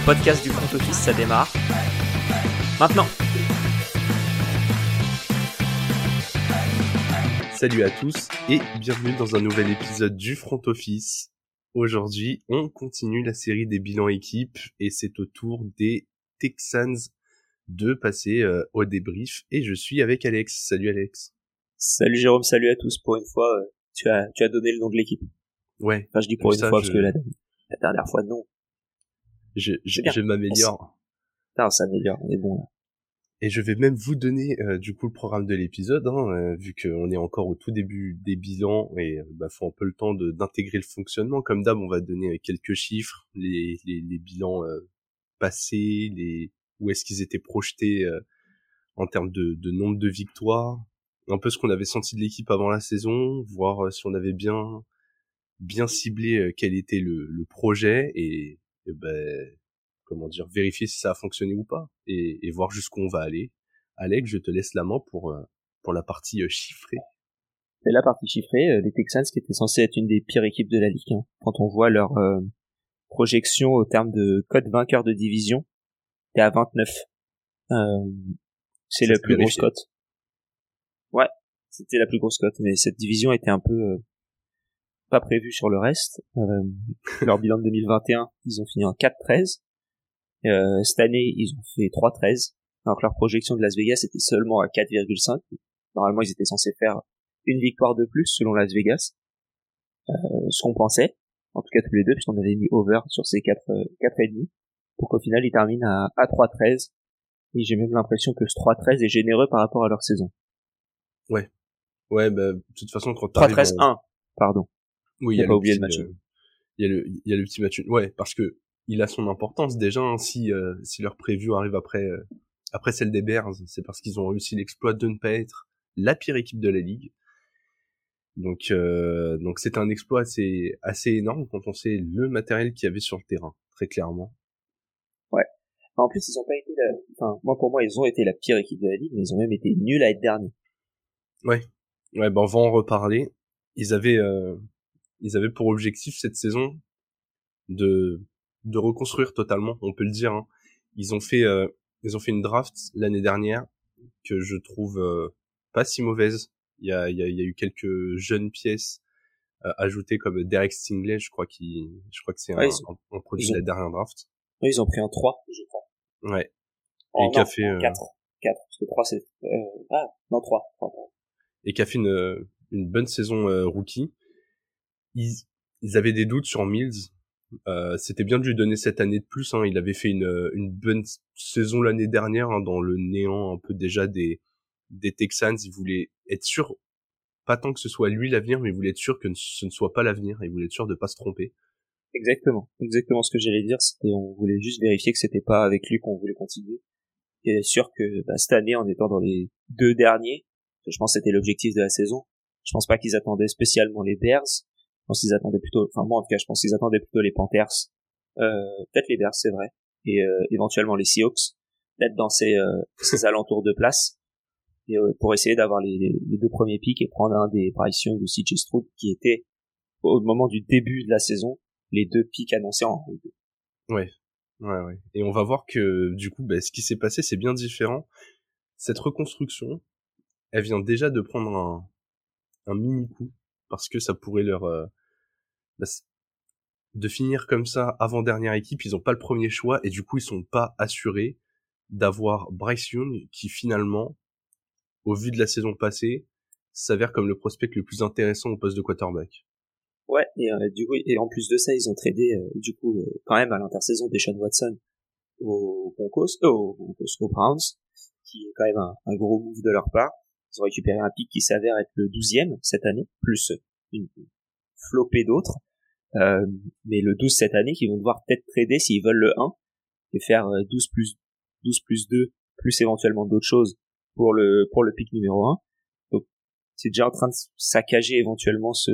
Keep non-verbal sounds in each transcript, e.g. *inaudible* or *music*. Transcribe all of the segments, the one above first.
le podcast du front office, ça démarre. Maintenant Salut à tous et bienvenue dans un nouvel épisode du front office. Aujourd'hui, on continue la série des bilans équipes et c'est au tour des Texans de passer euh, au débrief et je suis avec Alex. Salut Alex. Salut Jérôme, salut à tous. Pour une fois, euh, tu as tu as donné le nom de l'équipe. Ouais. Enfin, je dis pour une Ça, fois je- parce que la, la dernière fois non. Je, je, je m'améliore. Putain, ça m'améliore, on est bon là. Et je vais même vous donner euh, du coup le programme de l'épisode, hein, euh, vu qu'on est encore au tout début des bilans et euh, bah, faut un peu le temps de- d'intégrer le fonctionnement. Comme d'hab, on va donner euh, quelques chiffres, les, les, les bilans euh, passés, les où est-ce qu'ils étaient projetés euh, en termes de, de nombre de victoires, un peu ce qu'on avait senti de l'équipe avant la saison, voir si on avait bien bien ciblé quel était le, le projet et, et ben comment dire, vérifier si ça a fonctionné ou pas et, et voir jusqu'où on va aller. Alex, je te laisse la main pour euh, pour la partie euh, chiffrée. C'est la partie chiffrée, euh, les Texans qui étaient censés être une des pires équipes de la ligue. hein. Quand on voit leur euh, projection au terme de code vainqueur de division, t'es à 29. Euh, c'est la plus grosse vérifie. cote. Ouais, c'était la plus grosse cote, mais cette division était un peu euh, pas prévue sur le reste. Euh, leur bilan de 2021, ils ont fini en 4-13. Euh, cette année, ils ont fait 3-13. Alors que leur projection de Las Vegas était seulement à 4,5. Normalement, ils étaient censés faire une victoire de plus selon Las Vegas. Euh, ce qu'on pensait, en tout cas tous les deux, puisqu'on avait mis over sur ces 4, euh, 4 et demi. Pour qu'au final, ils terminent à, à 3-13. Et j'ai même l'impression que ce 3-13 est généreux par rapport à leur saison. Ouais, bah, de toute façon, quand t'arrives 3-13, en- 1, pardon. Oui, il y a pas petit, le match. euh, Il y a le, il y a le petit match. Ouais, parce que il a son importance déjà. hein, si euh, si leur preview arrive après euh, après celle des Bears, c'est parce qu'ils ont réussi l'exploit de ne pas être la pire équipe de la ligue. Donc euh, donc c'est un exploit assez assez énorme quand on sait le matériel qu'il y avait sur le terrain, très clairement. En plus, ils ont pas été la... Enfin, moi, pour moi, ils ont été la pire équipe de la ligue, mais ils ont même été nuls à être derniers. Ouais, ben on va en reparler. Ils avaient, ils avaient pour objectif cette saison de de reconstruire totalement, on peut le dire. hein. Ils ont fait, euh, ils ont fait une draft l'année dernière que je trouve euh, pas si mauvaise. Il y a, il y a, il y a eu quelques jeunes pièces euh, ajoutées comme Derek Stingley, je crois qui, je crois que c'est Ouais, un, un, un produit de la dernière draft. Ouais, ils ont pris un 3, je crois. Ouais. Oh, qui a fait, euh, 4. 4. Parce que 3, c'est... Euh... Ah, non, 3. 3. et qui a fait une, une bonne saison euh, rookie. Ils, ils avaient des doutes sur Mills. Euh, C'était bien de lui donner cette année de plus. Hein. Il avait fait une, une bonne saison l'année dernière hein, dans le néant un peu déjà des, des Texans. Il voulait être sûr, pas tant que ce soit lui l'avenir, mais il voulait être sûr que ce ne soit pas l'avenir. Il voulait être sûr de pas se tromper. Exactement. Exactement ce que j'allais dire, c'était on voulait juste vérifier que c'était pas avec lui qu'on voulait continuer. Et sûr que bah, cette année, en étant dans les deux derniers, je pense que c'était l'objectif de la saison. Je pense pas qu'ils attendaient spécialement les Bears. Pense qu'ils attendaient plutôt, enfin moi en tout cas, je pense qu'ils attendaient plutôt les Panthers. Euh, peut-être les Bears, c'est vrai. Et euh, éventuellement les Seahawks, peut-être dans ces, euh, ces alentours de place. Pour essayer d'avoir les, les- deux premiers pics et prendre un des Bryce Young ou CJ Stroud qui était au moment du début de la saison les deux pics annoncés en Ouais. Ouais, ouais. Et on va voir que, du coup, bah, ce qui s'est passé, c'est bien différent. Cette reconstruction, elle vient déjà de prendre un, un mini coup, parce que ça pourrait leur, bah, de finir comme ça avant dernière équipe, ils ont pas le premier choix, et du coup, ils sont pas assurés d'avoir Bryce Young, qui finalement, au vu de la saison passée, s'avère comme le prospect le plus intéressant au poste de quarterback. Ouais, et euh, du coup, et en plus de ça, ils ont tradé euh, du coup euh, quand même à l'intersaison Deshaun Watson aux Broncos, Broncos, aux Browns, qui est quand même un, gros move de leur part. Ils ont récupéré un pick qui s'avère être le 12e cette année, plus une flopée d'autres. Euh, mais le 12 cette année, qu'ils vont devoir peut-être trader s'ils veulent le 1 et faire euh, 12 plus 12 plus 2 plus éventuellement d'autres choses pour le pour le pick numéro 1. Donc c'est déjà en train de saccager éventuellement ce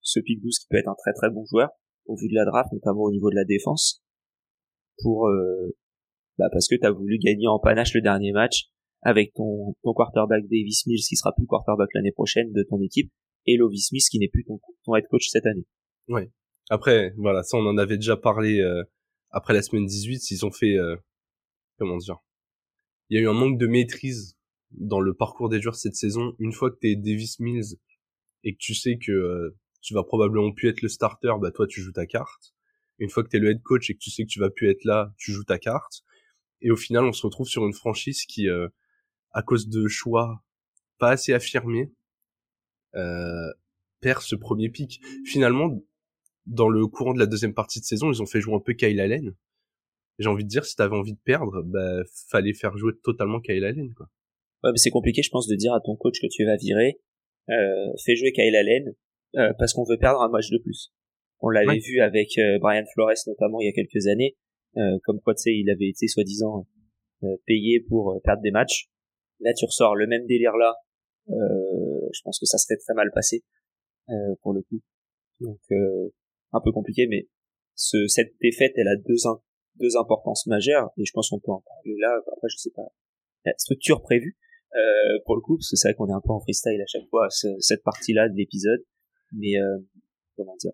ce pick 12 qui peut être un très très bon joueur au vu de la draft, notamment au niveau de la défense, pour euh, bah parce que t'as voulu gagner en panache le dernier match avec ton, ton quarterback Davis Mills qui sera plus quarterback l'année prochaine de ton équipe et Lovie Smith qui n'est plus ton, ton head coach cette année. Après, voilà, ça on en avait déjà parlé euh, après la semaine 18, ils ont fait, euh, comment dire, il y a eu un manque de maîtrise dans le parcours des joueurs cette saison. Une fois que t'es Davis Mills et que tu sais que euh, tu vas probablement plus être le starter, bah toi tu joues ta carte. Une fois que t'es le head coach et que tu sais que tu vas plus être là, tu joues ta carte. Et au final, on se retrouve sur une franchise qui, euh, à cause de choix pas assez affirmés, euh, perd ce premier pic. Finalement, dans le courant de la deuxième partie de saison, ils ont fait jouer un peu Kyle Allen. J'ai envie de dire, si t'avais envie de perdre, bah, fallait faire jouer totalement Kyle Allen, quoi. Ouais, mais c'est compliqué, je pense, de dire à ton coach que tu vas virer, euh, fais jouer Kyle Allen, euh, parce qu'on veut perdre un match de plus. On l'avait vu avec euh, Brian Flores, notamment, il y a quelques années, euh, comme quoi, tu sais, il avait été, soi-disant, euh, payé pour perdre des matchs. Là, tu ressors le même délire là. je pense que ça serait très mal passé, pour le coup. Donc, un peu compliqué, mais ce, cette défaite, elle a deux, deux importances majeures, et je pense qu'on peut en parler là, après je sais pas, la structure prévue, euh, pour le coup, parce que c'est vrai qu'on est un peu en freestyle à chaque fois, cette partie-là de l'épisode, mais euh, comment dire,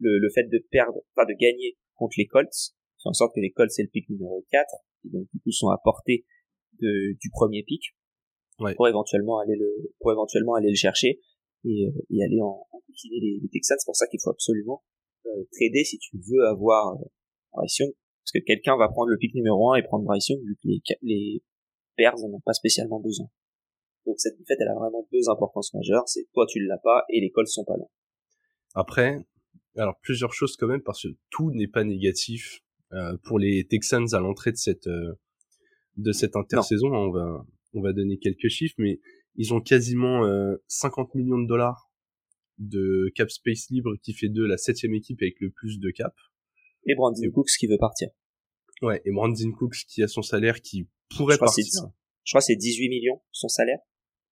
le, le fait de perdre, enfin de gagner contre les Colts, fait en sorte que les Colts c'est le pick numéro 4, qui donc du coup sont à portée de, du premier ouais. pour éventuellement aller le, pour éventuellement aller le chercher, et, euh, et aller en, en les, les Texans, c'est pour ça qu'il faut absolument trader si tu veux avoir euh, Bryce Young, parce que quelqu'un va prendre le pick numéro 1 et prendre Bryce Young, vu que les, les Bears n'ont pas spécialement besoin. Donc cette défaite, elle a vraiment deux importances majeures, c'est toi tu l'as pas et les Colts sont pas là. Après, alors plusieurs choses quand même, parce que tout n'est pas négatif euh, pour les Texans à l'entrée de cette euh, de cette intersaison. On va on va donner quelques chiffres, mais ils ont quasiment euh, 50 millions de dollars de cap space libre qui fait de la septième équipe avec le plus de cap. Et Brandon Cooks qui veut partir. Ouais, et Brandon Cooks qui a son salaire qui pourrait partir. Je crois que c'est 18 millions son salaire.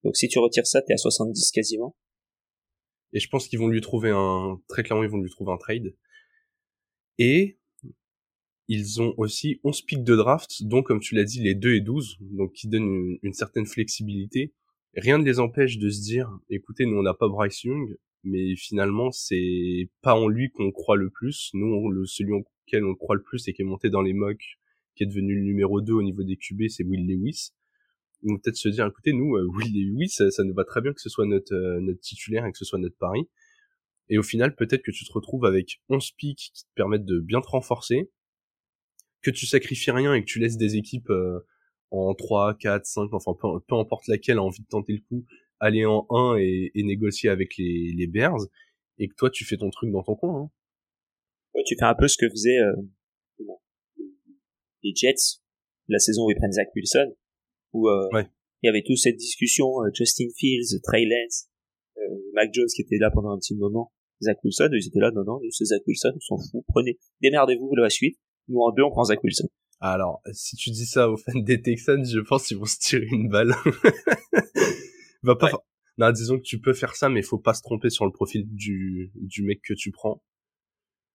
Donc si tu retires ça, t'es à 70 quasiment. Et je pense qu'ils vont lui trouver un, très clairement, ils vont lui trouver un trade. Et ils ont aussi 11 pics de draft, dont, comme tu l'as dit, les 2 et 12, donc qui donnent une, une, certaine flexibilité. Rien ne les empêche de se dire, écoutez, nous on n'a pas Bryce Young, mais finalement c'est pas en lui qu'on croit le plus. Nous, le, celui auquel on croit le plus et qui est monté dans les mocks, qui est devenu le numéro 2 au niveau des QB, c'est Will Lewis. Donc peut-être se dire, écoutez, nous, euh, Will Lewis, ça, ça, nous va très bien que ce soit notre, euh, notre titulaire et que ce soit notre pari. Et au final, peut-être que tu te retrouves avec 11 pics qui te permettent de bien te renforcer, que tu sacrifies rien et que tu laisses des équipes euh, en 3, 4, 5, enfin peu, peu, importe laquelle a envie de tenter le coup, aller en 1 et, et négocier avec les, les, Bears, et que toi tu fais ton truc dans ton coin. Hein. Ouais, tu fais un peu ce que faisaient euh, les Jets la saison où ils prennent Zach Wilson, où euh, ouais. il y avait toute cette discussion, euh, Justin Fields, Trey Lance, euh, Mac Jones qui était là pendant un petit moment, Zach Wilson, ils étaient là, non, non, c'est Zach Wilson, on s'en fout, prenez, démerdez-vous de la suite, nous en deux on prend Zach Wilson. Alors, si tu dis ça aux fans des Texans, je pense qu'ils vont se tirer une balle. *laughs* Va pas. Ouais. Non, disons que tu peux faire ça, mais il faut pas se tromper sur le profil du du mec que tu prends.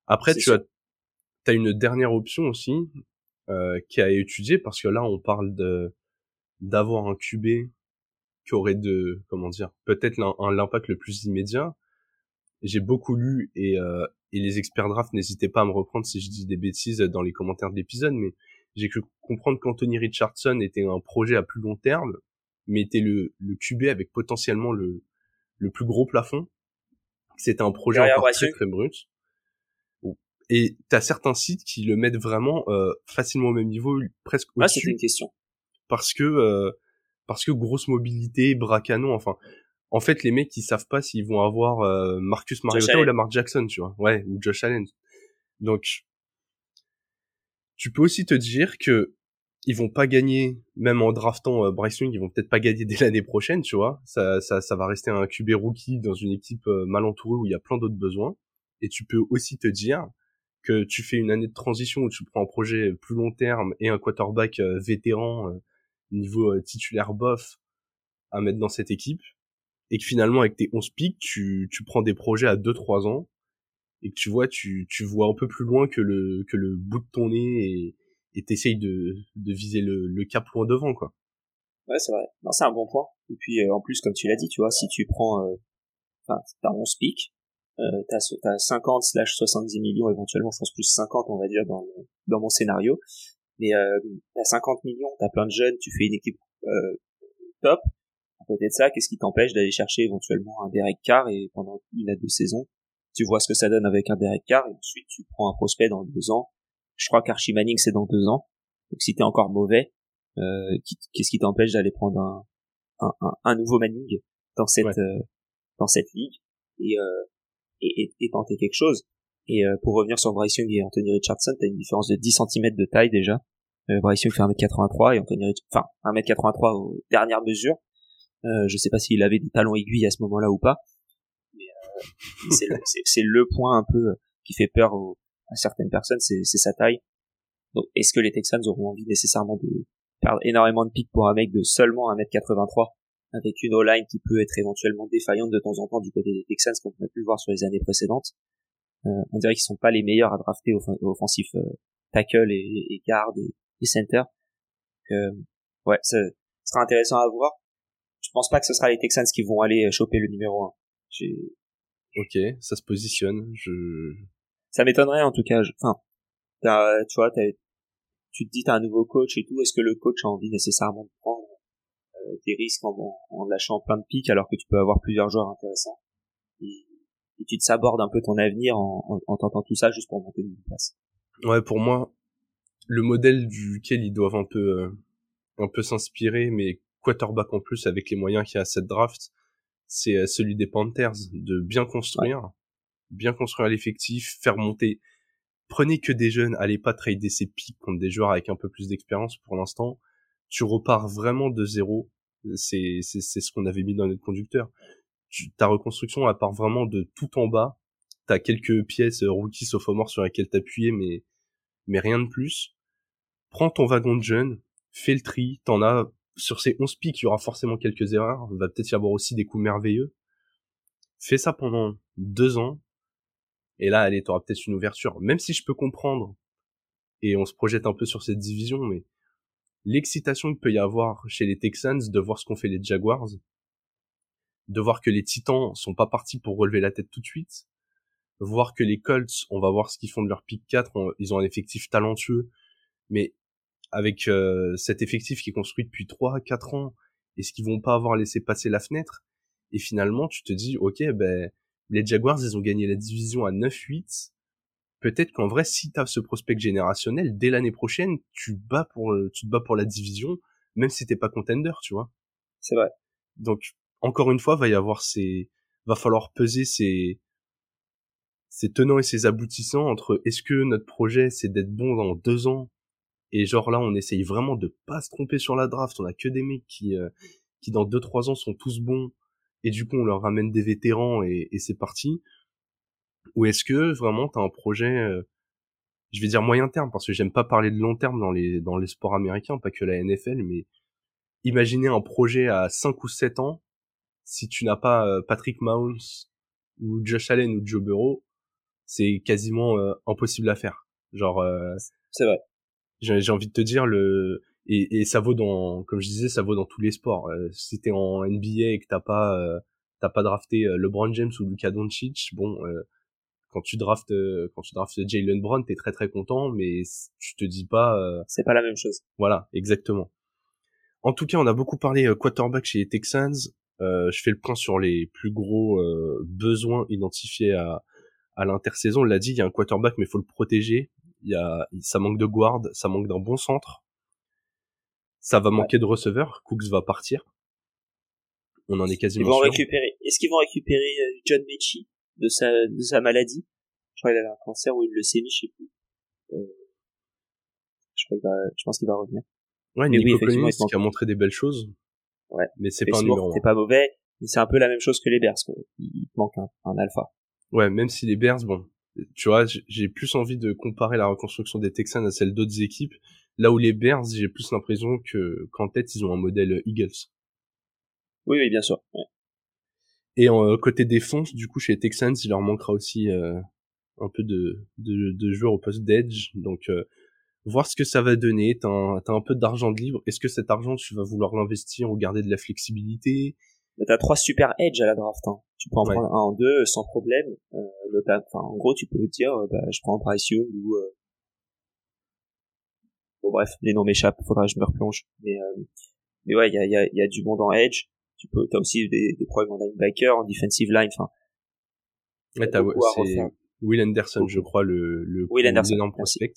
Après, tu as as une dernière option aussi euh, qui a étudié parce que là, on parle de d'avoir un QB qui aurait de comment dire peut-être l'impact le plus immédiat. J'ai beaucoup lu et euh, et les experts draft n'hésitez pas à me reprendre si je dis des bêtises dans les commentaires de l'épisode, mais j'ai cru comprendre qu'Anthony Richardson était un projet à plus long terme mais était le, le QB avec potentiellement le, le plus gros plafond. C'était un projet encore très, très brut. Et t'as certains sites qui le mettent vraiment euh, facilement au même niveau, presque au-dessus. Ah, c'était une question. Parce que euh, parce que grosse mobilité, bras canon, enfin. En fait, les mecs, ils savent pas s'ils vont avoir euh, Marcus Mariota ou Lamar Jackson, tu vois. Ouais, ou Josh Allen. Donc, tu peux aussi te dire que ils vont pas gagner, même en draftant euh, Bryce Young, ils vont peut-être pas gagner *laughs* dès l'année prochaine, tu vois. Ça, ça, ça va rester un QB rookie dans une équipe euh, mal entourée où il y a plein d'autres besoins. Et tu peux aussi te dire que tu fais une année de transition où tu prends un projet plus long terme et un quarterback euh, vétéran euh, niveau titulaire bof à mettre dans cette équipe. Et que finalement, avec tes 11 pics, tu, tu prends des projets à 2-3 ans et que tu vois, tu, tu vois un peu plus loin que le, que le bout de ton nez et, et t'essayes de, de viser le, le cap loin devant, quoi. Ouais, c'est vrai. Non, c'est un bon point. Et puis, euh, en plus, comme tu l'as dit, tu vois, si tu prends, euh, enfin, t'as 11 pics, Euh, t'as, t'as 50 slash 70 millions éventuellement, je pense plus 50 on va dire dans, dans mon scénario. Mais euh, t'as 50 millions, t'as plein de jeunes, tu fais une équipe euh, top. À côté de ça, qu'est-ce qui t'empêche d'aller chercher éventuellement un Derek Carr et pendant une à deux saisons, tu vois ce que ça donne avec un Derek Carr et ensuite tu prends un prospect dans deux ans. Je crois qu'Archie Manning c'est dans deux ans. Donc si t'es encore mauvais, euh, qu'est-ce qui t'empêche d'aller prendre un, un, un, un, nouveau Manning dans cette euh, dans cette ligue et, euh, et, et, tenter quelque chose? Et euh, pour revenir sur Bryce Young et Anthony Richardson, t'as une différence de 10 cm de taille déjà. Euh, Bryce Young fait 1m83 et Anthony Richardson, enfin 1m83 aux dernières mesures. Euh, je sais pas s'il avait des talons aiguilles à ce moment-là ou pas. Mais c'est le, le, point un peu qui fait peur à certaines personnes, c'est sa taille. Donc est-ce que les Texans auront envie nécessairement de perdre énormément de pics pour un mec de seulement 1m83 avec une O-line qui peut être éventuellement défaillante de temps en temps du côté des Texans, comme on a pu le voir sur les années précédentes? Euh, on dirait qu'ils sont pas les meilleurs à drafter off offensif euh, tackle et, et guard et, center. Euh, ouais, ce sera intéressant à voir. Je pense pas que ce sera les Texans qui vont aller choper le numéro 1. Ok, ça se positionne. Je... Ça m'étonnerait en tout cas. Enfin, tu vois, tu te dis t'as un nouveau coach et tout. Est-ce que le coach a envie nécessairement de prendre euh, des risques en, en, lâchant plein de pics alors que tu peux avoir plusieurs joueurs intéressants? Et, tu te sabordes un peu ton avenir en, en, tentant tout ça juste pour monter une place. Ouais, pour moi, le modèle duquel ils doivent un peu euh, un peu s'inspirer, mais quarterback en plus avec les moyens qu'il y a à cette draft, c'est euh, celui des Panthers de bien construire, bien construire l'effectif, faire monter. Prenez que des jeunes, allez pas trader ces pics contre des joueurs avec un peu plus d'expérience pour l'instant tu repars vraiment de zéro. C'est ce qu'on avait mis dans notre conducteur. ta reconstruction elle part vraiment de tout en bas. T'as quelques pièces euh, rookie sophomore sur lesquelles t'appuyer, mais mais rien de plus. Prends ton wagon de jeunes, fais le tri. T'en as sur ces 11 pics, il y aura forcément quelques erreurs. Il va peut-être y avoir aussi des coups merveilleux. Fais ça pendant deux ans. Et là, allez, t'auras peut-être une ouverture. Même si je peux comprendre, et on se projette un peu sur cette division, mais l'excitation qu'il peut y avoir chez les Texans de voir ce qu'ont fait les Jaguars, de voir que les Titans sont pas partis pour relever la tête tout de suite, voir que les Colts, on va voir ce qu'ils font de leur pick 4, ils ont un effectif talentueux, mais avec euh, cet effectif qui est construit depuis 3 4 ans, est-ce qu'ils vont pas avoir laissé passer la fenêtre? Et finalement, tu te dis OK, ben les Jaguars, ils ont gagné la division à 9-8, peut-être qu'en vrai, si tu as ce prospect générationnel, dès l'année prochaine, tu bats pour, tu te bats pour la division, même si t'es pas contender, tu vois. C'est vrai. Donc, encore une fois, va y avoir ces, va falloir peser ces, ces tenants et ces aboutissants entre est-ce que notre projet c'est d'être bon dans deux ans? Et genre là on essaye vraiment de pas se tromper sur la draft on a que des mecs qui euh, qui dans deux trois ans sont tous bons et du coup on leur ramène des vétérans et, et c'est parti ou est-ce que vraiment tu as un projet, euh, je vais dire moyen terme, parce que j'aime pas parler de long terme dans les, dans les sports américains, pas que la NFL, mais imaginez un projet à 5 ou 7 ans, si tu n'as pas euh, Patrick Mahomes ou Josh Allen ou Joe Burrow, c'est quasiment euh, impossible à faire. Genre, c'est vrai. J'ai envie de te dire le et, et, ça vaut dans, comme je disais, ça vaut dans tous les sports. si t'es en NBA et que t'as pas t'as pas drafté LeBron James ou Luka Doncic, bon, quand tu draftes euh, quand tu draftes Jalen Brown, t'es très très content, mais tu te dis pas. Euh, c'est pas la même chose. Voilà, exactement. En tout cas, on a beaucoup parlé euh, quarterback chez les Texans. je fais le point sur les plus gros besoins identifiés à à l'intersaison. On l'a dit, il y a un quarterback, mais il faut le protéger. Il y a, ça manque de guard, ça manque d'un bon centre. Ça va manquer de receveur. Cooks va partir. On en est quasiment Ils vont récupérer. Est-ce qu'ils vont récupérer John Mechie de sa, de sa maladie? Je crois qu'il avait un cancer ou une leucémie, je sais plus. Euh, je crois va, je pense qu'il va revenir. Ouais, Nico oui, Collins qui a montré des belles choses. Ouais. Mais c'est pas un numéro C'est pas mauvais. Mais c'est un peu la même chose que les Bears, quoi. Il manque un, un alpha. Ouais, même si les Bears, bon, tu vois, j'ai plus envie de comparer la reconstruction des Texans à celle d'autres équipes. Là où les Bears, j'ai plus l'impression que qu'en tête ils ont un modèle Eagles. Oui, oui, bien sûr. Ouais. Et en, euh, côté défense, du coup, chez les Texans, il leur manquera aussi euh, un peu de, de, de, joueurs au poste d'edge. Donc, euh, voir ce que ça va donner. T'as un, as un peu d'argent de libre. Est-ce que cet argent, tu vas vouloir l'investir ou garder de la flexibilité? T'as trois super edge à la draft. Hein. Tu peux en prendre un en deux sans problème. Euh, enfin, en gros, tu peux dire, bah, je prends un Bryce ou euh... bon bref, les noms m'échappent. Faudra que je me replonge. Mais euh, mais ouais, il y a, y, a, y a du monde en edge. Tu peux, t'as aussi des, des problèmes en linebacker, en defensive line. Enfin, ouais, t'as c'est Will Anderson, je crois, le le Will Anderson, prospect.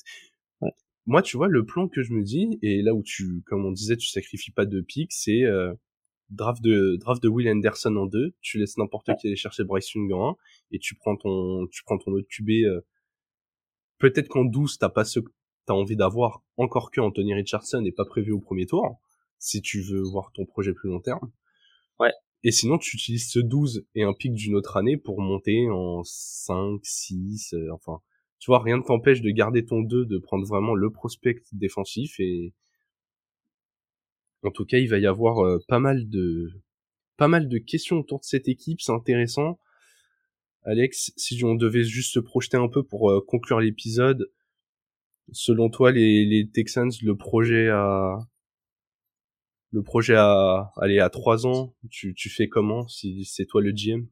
Moi, tu vois, le plan que je me dis, et là où tu, comme on disait, tu sacrifies pas de pics, c'est euh, draft de draft de Will Anderson en 2, tu laisses n'importe qui aller chercher Bryce Young en 1 et tu prends ton tu prends ton autre QB euh, peut-être qu'en 12 t'as pas ce que t'as envie d'avoir encore que Anthony Richardson n'est pas prévu au premier tour si tu veux voir ton projet plus long terme. Ouais. Et sinon tu utilises ce 12 et un pic d'une autre année pour monter en 5 6 euh, enfin tu vois rien ne t'empêche de garder ton 2 de prendre vraiment le prospect défensif et en tout cas, il va y avoir euh, pas mal de pas mal de questions autour de cette équipe, c'est intéressant. Alex, si on devait juste se projeter un peu pour euh, conclure l'épisode, selon toi, les, les Texans, le projet à le projet à aller à trois ans, tu, tu fais comment si c'est toi le GM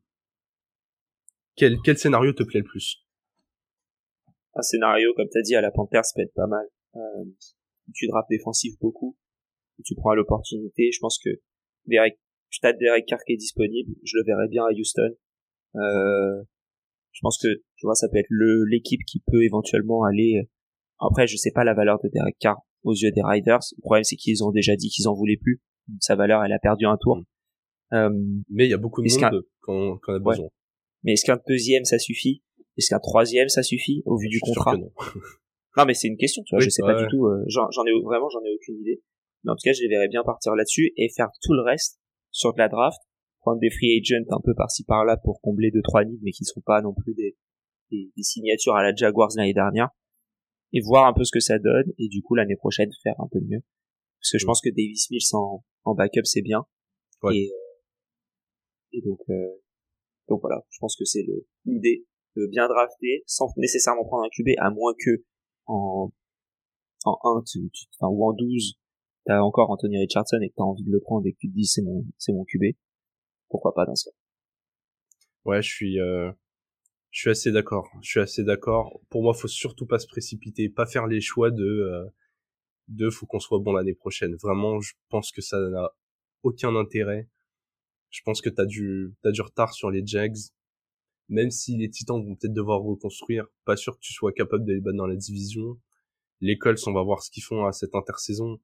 quel, quel scénario te plaît le plus? Un scénario, comme tu as dit, à la Panthers peut être pas mal. Euh, tu drapes défensif beaucoup tu prends l'opportunité. Je pense que Derek, stade Derek Carr qui est disponible, je le verrais bien à Houston. Euh, je pense que tu vois ça peut être le l'équipe qui peut éventuellement aller. Après, je sais pas la valeur de Derek Carr aux yeux des Riders. Le problème c'est qu'ils ont déjà dit qu'ils en voulaient plus. Sa valeur, elle a perdu un tour. Euh, mais il y a beaucoup de monde quand, quand on a besoin. Mais est-ce qu'un deuxième ça suffit? Est-ce qu'un troisième ça suffit au vu du contrat? non. *laughs* non. mais c'est une question. Tu vois, je sais pas du tout. Euh, j'en ai vraiment, j'en ai aucune idée. Mais en tout cas, je les verrais bien partir là-dessus et faire tout le reste sur de la draft, prendre des free agents un peu par-ci par-là pour combler deux trois nids, mais qui sont pas non plus des, des, signatures à la Jaguars l'année dernière, et voir un peu ce que ça donne, et du coup l'année prochaine faire un peu mieux. Parce que je pense que Davis Mills en, en backup c'est bien. Et, euh, et donc, euh, donc voilà, je pense que c'est l'idée de bien drafter sans nécessairement prendre un QB, à moins que en en 1 ou en 12 t'as encore Anthony Richardson et que t'as envie de le prendre et que tu te dis c'est mon c'est mon QB, pourquoi pas dans ce cas. Ouais, je suis euh, je suis assez d'accord. Je suis assez d'accord. Pour moi, faut surtout pas se précipiter, pas faire les choix de euh, de faut qu'on soit bon l'année prochaine. Vraiment, je pense que ça n'a aucun intérêt. Je pense que t'as du t'as du retard sur les Jags. Même si les Titans vont peut-être devoir reconstruire, pas sûr que tu sois capable de les battre dans la division. Les Colts, on va voir ce qu'ils font à cette intersaison.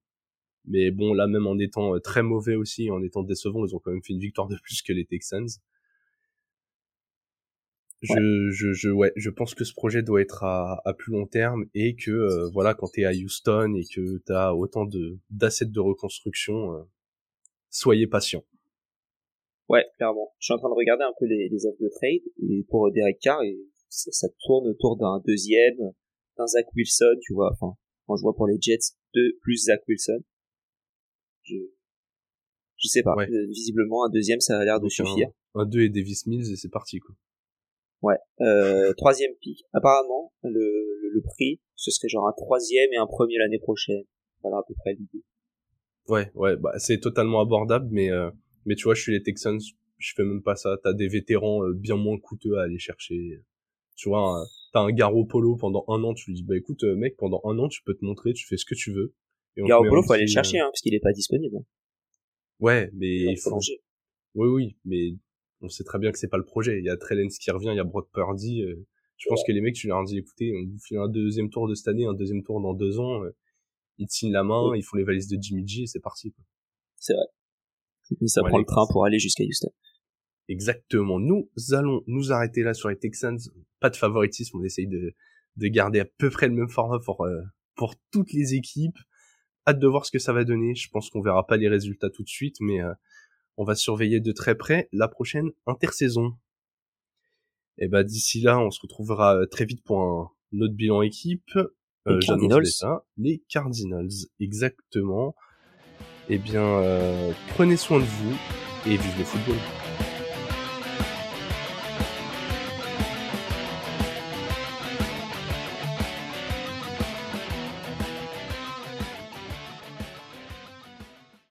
Mais bon, là, même en étant euh, très mauvais aussi, en étant décevant, ils ont quand même fait une victoire de plus que les Texans. Je, je, je, ouais, je pense que ce projet doit être à, à plus long terme et que euh, voilà, quand t'es à Houston et que t'as autant de d'assets de reconstruction, euh, soyez patient. Ouais, clairement. Je suis en train de regarder un peu les, les offres de trade et pour Derek Carr et ça, ça tourne autour d'un deuxième, d'un Zach Wilson, tu vois. Enfin, quand je vois pour les Jets, deux plus Zach Wilson je je sais pas. Euh, visiblement, un deuxième, ça a l'air de suffire. Un, deux et Davis Mills et c'est parti quoi. Ouais. Euh, troisième pick. Apparemment, le, le, prix, ce serait genre un troisième et un premier l'année prochaine. Voilà à peu près l'idée. Ouais, ouais, bah c'est totalement abordable, mais euh, mais tu vois, je suis les Texans, je fais même pas ça. T'as des vétérans euh, bien moins coûteux à aller chercher. Tu vois, t'as un Garo Polo pendant un an, tu lui dis bah écoute mec, pendant un an tu peux te montrer, tu fais ce que tu veux. Garoppolo, faut aller le chercher, hein, parce qu'il est pas disponible. Ouais, mais il faut. Oui, oui, mais on sait très bien que c'est pas le projet. Il y a Trellens qui revient, il y a Brock Purdy. Euh, je pense que les mecs, tu leur dis, écoutez, on vous fait un deuxième tour de cette année, un deuxième tour dans deux ans. Euh, ils te signent la main, ils font les valises de Jimmy G et c'est parti. C'est vrai. Et ça prend le train pour aller jusqu'à Houston. Exactement. Nous allons nous arrêter là sur les Texans. Pas de favoritisme, on essaye de, de garder à peu près le même format pour, euh, pour toutes les équipes hâte de voir ce que ça va donner. Je pense qu'on verra pas les résultats tout de suite, mais euh, on va surveiller de très près la prochaine intersaison. Et eh bah ben, d'ici là, on se retrouvera euh, très vite pour un, autre bilan équipe. Euh, les Cardinals. Les Cardinals, exactement. Eh bien, prenez soin de vous et vive le football.